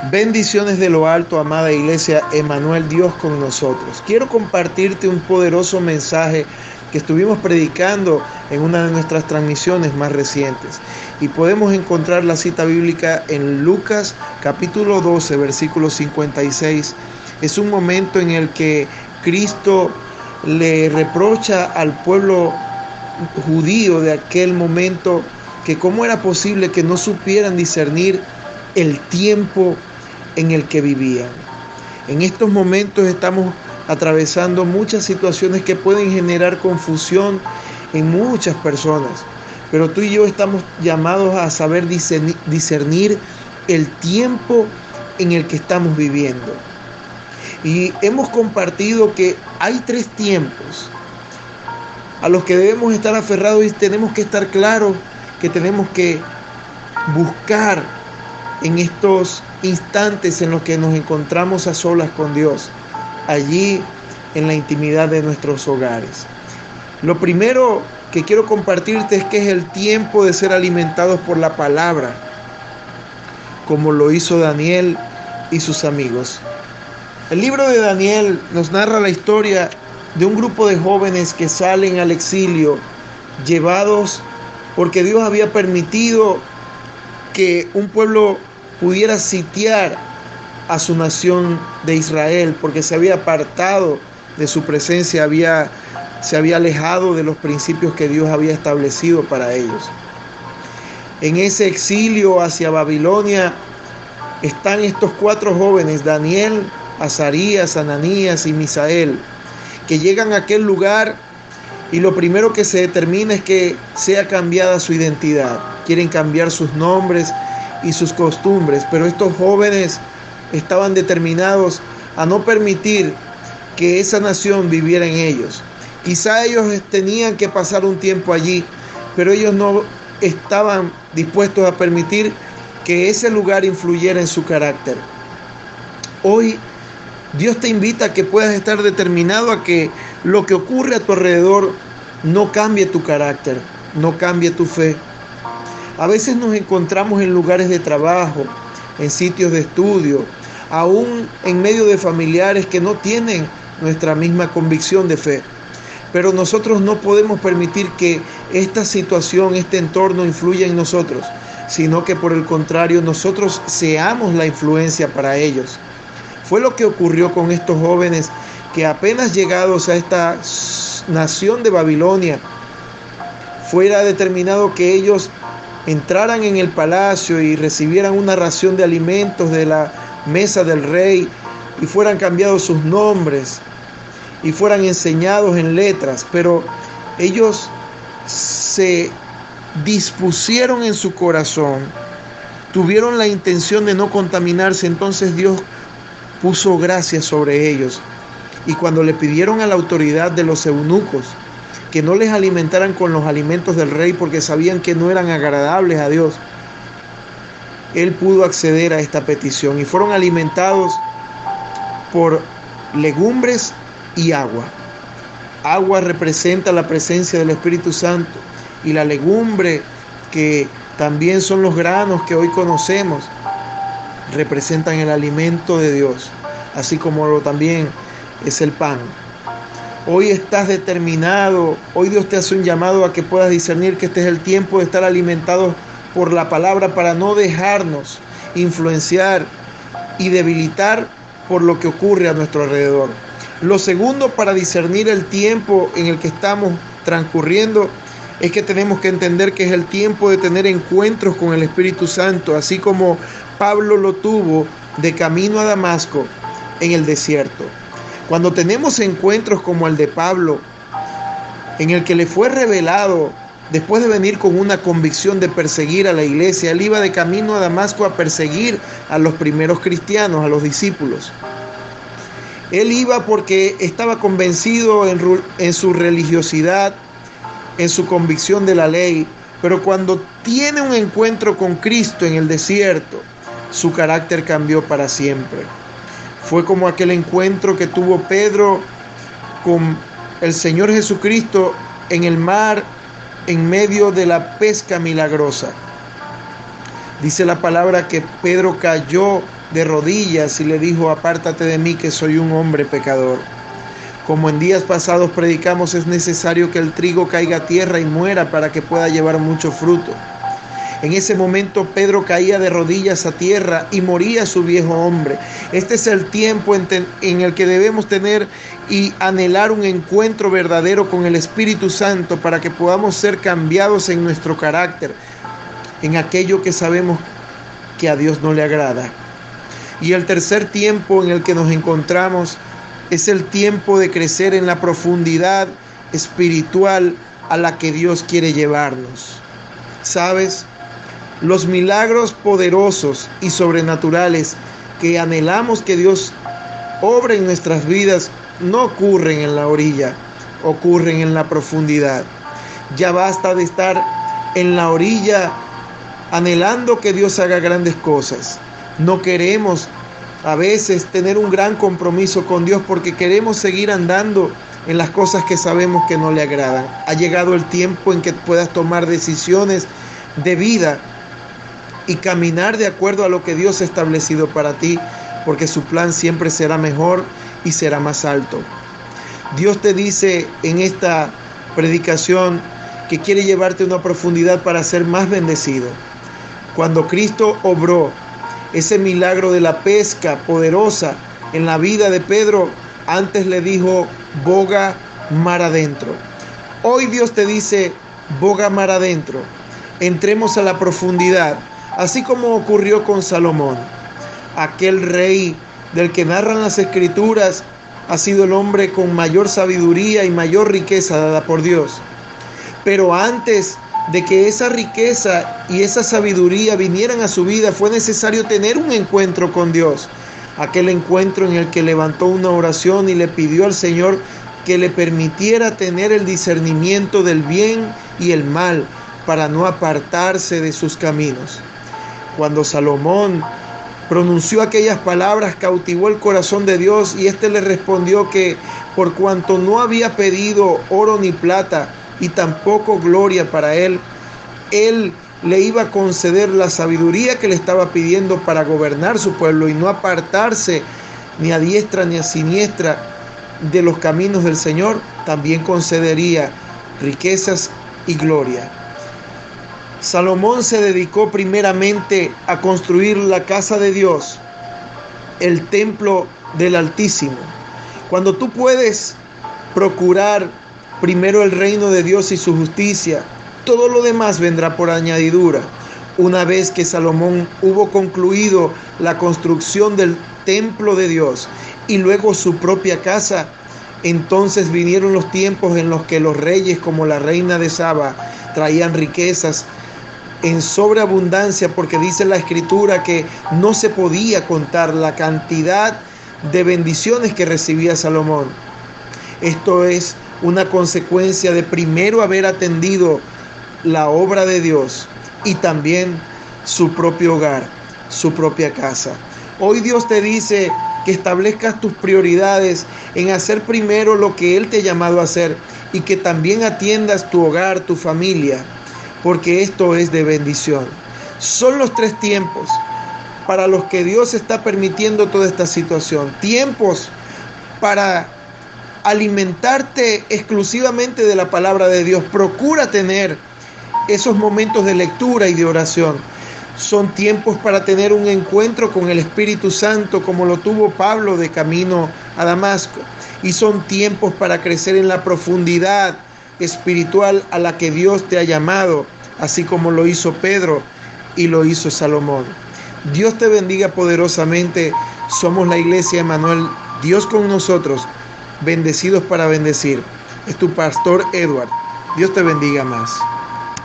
Bendiciones de lo alto, amada iglesia, Emanuel Dios con nosotros. Quiero compartirte un poderoso mensaje que estuvimos predicando en una de nuestras transmisiones más recientes. Y podemos encontrar la cita bíblica en Lucas capítulo 12, versículo 56. Es un momento en el que Cristo le reprocha al pueblo judío de aquel momento que cómo era posible que no supieran discernir el tiempo en el que vivían. En estos momentos estamos atravesando muchas situaciones que pueden generar confusión en muchas personas, pero tú y yo estamos llamados a saber discernir el tiempo en el que estamos viviendo. Y hemos compartido que hay tres tiempos a los que debemos estar aferrados y tenemos que estar claros que tenemos que buscar en estos instantes en los que nos encontramos a solas con Dios, allí en la intimidad de nuestros hogares. Lo primero que quiero compartirte es que es el tiempo de ser alimentados por la palabra, como lo hizo Daniel y sus amigos. El libro de Daniel nos narra la historia de un grupo de jóvenes que salen al exilio, llevados porque Dios había permitido que un pueblo pudiera sitiar a su nación de Israel, porque se había apartado de su presencia, había, se había alejado de los principios que Dios había establecido para ellos. En ese exilio hacia Babilonia están estos cuatro jóvenes, Daniel, Azarías, Ananías y Misael, que llegan a aquel lugar y lo primero que se determina es que sea cambiada su identidad. Quieren cambiar sus nombres, y sus costumbres, pero estos jóvenes estaban determinados a no permitir que esa nación viviera en ellos. Quizá ellos tenían que pasar un tiempo allí, pero ellos no estaban dispuestos a permitir que ese lugar influyera en su carácter. Hoy Dios te invita a que puedas estar determinado a que lo que ocurre a tu alrededor no cambie tu carácter, no cambie tu fe, a veces nos encontramos en lugares de trabajo, en sitios de estudio, aún en medio de familiares que no tienen nuestra misma convicción de fe. Pero nosotros no podemos permitir que esta situación, este entorno influya en nosotros, sino que por el contrario nosotros seamos la influencia para ellos. Fue lo que ocurrió con estos jóvenes que apenas llegados a esta nación de Babilonia, fuera determinado que ellos entraran en el palacio y recibieran una ración de alimentos de la mesa del rey y fueran cambiados sus nombres y fueran enseñados en letras, pero ellos se dispusieron en su corazón, tuvieron la intención de no contaminarse, entonces Dios puso gracia sobre ellos. Y cuando le pidieron a la autoridad de los eunucos, que no les alimentaran con los alimentos del rey porque sabían que no eran agradables a Dios. Él pudo acceder a esta petición y fueron alimentados por legumbres y agua. Agua representa la presencia del Espíritu Santo y la legumbre, que también son los granos que hoy conocemos, representan el alimento de Dios, así como también es el pan. Hoy estás determinado, hoy Dios te hace un llamado a que puedas discernir que este es el tiempo de estar alimentados por la palabra para no dejarnos influenciar y debilitar por lo que ocurre a nuestro alrededor. Lo segundo para discernir el tiempo en el que estamos transcurriendo es que tenemos que entender que es el tiempo de tener encuentros con el Espíritu Santo, así como Pablo lo tuvo de camino a Damasco en el desierto. Cuando tenemos encuentros como el de Pablo, en el que le fue revelado, después de venir con una convicción de perseguir a la iglesia, él iba de camino a Damasco a perseguir a los primeros cristianos, a los discípulos. Él iba porque estaba convencido en, su religiosidad, en su convicción de la ley, pero cuando tiene un encuentro con Cristo en el desierto, su carácter cambió para siempre. Fue como aquel encuentro que tuvo Pedro con el Señor Jesucristo en el mar en medio de la pesca milagrosa. Dice la palabra que Pedro cayó de rodillas y le dijo, apártate de mí que soy un hombre pecador. Como en días pasados predicamos, es necesario que el trigo caiga a tierra y muera para que pueda llevar mucho fruto. En ese momento Pedro caía de rodillas a tierra y moría su viejo hombre. Este es el tiempo en, el que debemos tener y anhelar un encuentro verdadero con el Espíritu Santo para que podamos ser cambiados en nuestro carácter, en aquello que sabemos que a Dios no le agrada. Y el tercer tiempo en el que nos encontramos es el tiempo de crecer en la profundidad espiritual a la que Dios quiere llevarnos. ¿Sabes? Los milagros poderosos y sobrenaturales que anhelamos que Dios obre en nuestras vidas no ocurren en la orilla, ocurren en la profundidad. Ya basta de estar en la orilla anhelando que Dios haga grandes cosas. No queremos a veces tener un gran compromiso con Dios porque queremos seguir andando en las cosas que sabemos que no le agradan. Ha llegado el tiempo en que puedas tomar decisiones de vida y caminar de acuerdo a lo que Dios ha establecido para ti, porque su plan siempre será mejor y será más alto. Dios te dice en esta predicación que quiere llevarte a una profundidad para ser más bendecido. Cuando Cristo obró ese milagro de la pesca poderosa en la vida de Pedro, antes le dijo, boga mar adentro. Hoy Dios te dice, boga mar adentro. Entremos a la profundidad así como ocurrió con Salomón. Aquel rey del que narran las escrituras ha sido el hombre con mayor sabiduría y mayor riqueza dada por Dios. Pero antes de que esa riqueza y esa sabiduría vinieran a su vida, fue necesario tener un encuentro con Dios. Aquel encuentro en el que levantó una oración y le pidió al Señor que le permitiera tener el discernimiento del bien y el mal para no apartarse de sus caminos. Cuando Salomón pronunció aquellas palabras, cautivó el corazón de Dios y éste le respondió que por cuanto no había pedido oro ni plata y tampoco gloria para él, él le iba a conceder la sabiduría que le estaba pidiendo para gobernar su pueblo y no apartarse ni a diestra ni a siniestra de los caminos del Señor, también concedería riquezas y gloria. Salomón se dedicó primeramente a construir la casa de Dios, el templo del Altísimo. Cuando tú puedes procurar primero el reino de Dios y su justicia, todo lo demás vendrá por añadidura. Una vez que Salomón hubo concluido la construcción del templo de Dios y luego su propia casa, entonces vinieron los tiempos en los que los reyes como la reina de Saba traían riquezas en sobreabundancia porque dice la escritura que no se podía contar la cantidad de bendiciones que recibía Salomón. Esto es una consecuencia de primero haber atendido la obra de Dios y también su propio hogar, su propia casa. Hoy Dios te dice que establezcas tus prioridades en hacer primero lo que Él te ha llamado a hacer y que también atiendas tu hogar, tu familia porque esto es de bendición. Son los tres tiempos para los que Dios está permitiendo toda esta situación. Tiempos para alimentarte exclusivamente de la palabra de Dios. Procura tener esos momentos de lectura y de oración. Son tiempos para tener un encuentro con el Espíritu Santo como lo tuvo Pablo de camino a Damasco. Y son tiempos para crecer en la profundidad espiritual a la que Dios te ha llamado, así como lo hizo Pedro y lo hizo Salomón. Dios te bendiga poderosamente. Somos la iglesia Emanuel, Dios con nosotros, bendecidos para bendecir. Es tu pastor Edward. Dios te bendiga más.